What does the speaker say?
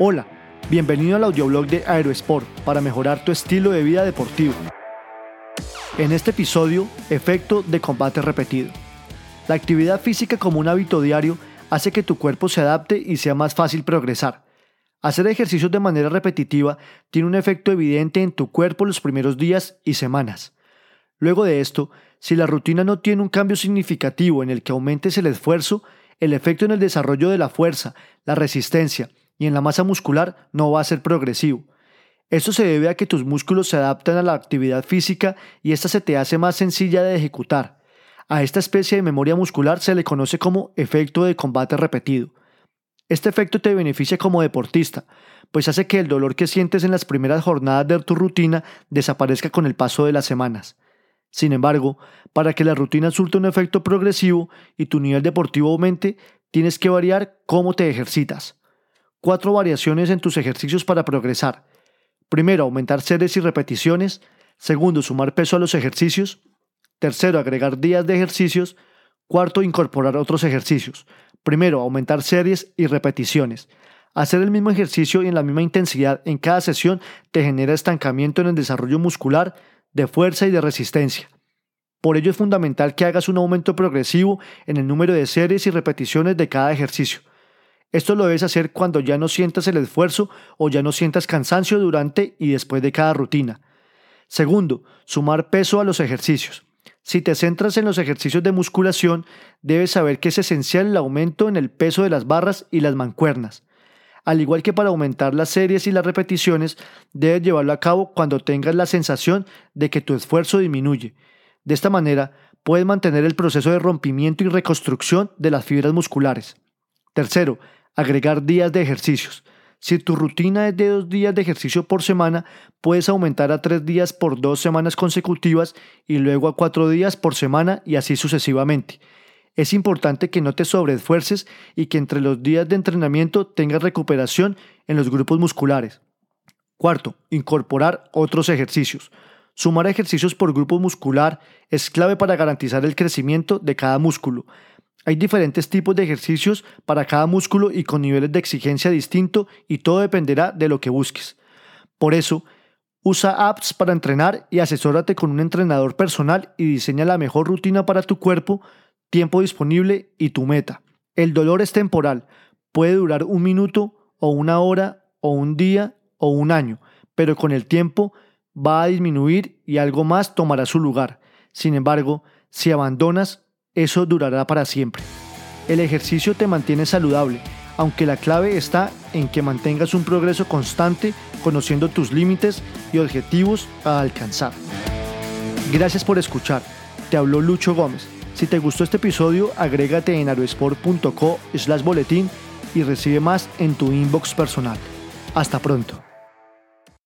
Hola, bienvenido al audioblog de Aerosport para mejorar tu estilo de vida deportivo. En este episodio, efecto de combate repetido. La actividad física como un hábito diario hace que tu cuerpo se adapte y sea más fácil progresar. Hacer ejercicios de manera repetitiva tiene un efecto evidente en tu cuerpo los primeros días y semanas. Luego de esto, si la rutina no tiene un cambio significativo en el que aumentes el esfuerzo, el efecto en el desarrollo de la fuerza, la resistencia y en la masa muscular no va a ser progresivo. Esto se debe a que tus músculos se adaptan a la actividad física y esta se te hace más sencilla de ejecutar. A esta especie de memoria muscular se le conoce como efecto de combate repetido. Este efecto te beneficia como deportista, pues hace que el dolor que sientes en las primeras jornadas de tu rutina desaparezca con el paso de las semanas. Sin embargo, para que la rutina surte un efecto progresivo y tu nivel deportivo aumente, tienes que variar cómo te ejercitas cuatro variaciones en tus ejercicios para progresar. Primero, aumentar series y repeticiones. Segundo, sumar peso a los ejercicios. Tercero, agregar días de ejercicios. Cuarto, incorporar otros ejercicios. Primero, aumentar series y repeticiones. Hacer el mismo ejercicio y en la misma intensidad en cada sesión te genera estancamiento en el desarrollo muscular, de fuerza y de resistencia. Por ello es fundamental que hagas un aumento progresivo en el número de series y repeticiones de cada ejercicio. Esto lo debes hacer cuando ya no sientas el esfuerzo o ya no sientas cansancio durante y después de cada rutina. Segundo, sumar peso a los ejercicios. Si te centras en los ejercicios de musculación, debes saber que es esencial el aumento en el peso de las barras y las mancuernas. Al igual que para aumentar las series y las repeticiones, debes llevarlo a cabo cuando tengas la sensación de que tu esfuerzo disminuye. De esta manera, puedes mantener el proceso de rompimiento y reconstrucción de las fibras musculares. Tercero, agregar días de ejercicios. Si tu rutina es de dos días de ejercicio por semana, puedes aumentar a tres días por dos semanas consecutivas y luego a cuatro días por semana y así sucesivamente. Es importante que no te sobreesfuerces y que entre los días de entrenamiento tengas recuperación en los grupos musculares. Cuarto, incorporar otros ejercicios. Sumar ejercicios por grupo muscular es clave para garantizar el crecimiento de cada músculo. Hay diferentes tipos de ejercicios para cada músculo y con niveles de exigencia distinto y todo dependerá de lo que busques. Por eso, usa apps para entrenar y asesórate con un entrenador personal y diseña la mejor rutina para tu cuerpo, tiempo disponible y tu meta. El dolor es temporal, puede durar un minuto o una hora o un día o un año, pero con el tiempo va a disminuir y algo más tomará su lugar. Sin embargo, si abandonas, eso durará para siempre. El ejercicio te mantiene saludable, aunque la clave está en que mantengas un progreso constante conociendo tus límites y objetivos a alcanzar. Gracias por escuchar. Te habló Lucho Gómez. Si te gustó este episodio, agrégate en aerosport.co slash boletín y recibe más en tu inbox personal. Hasta pronto.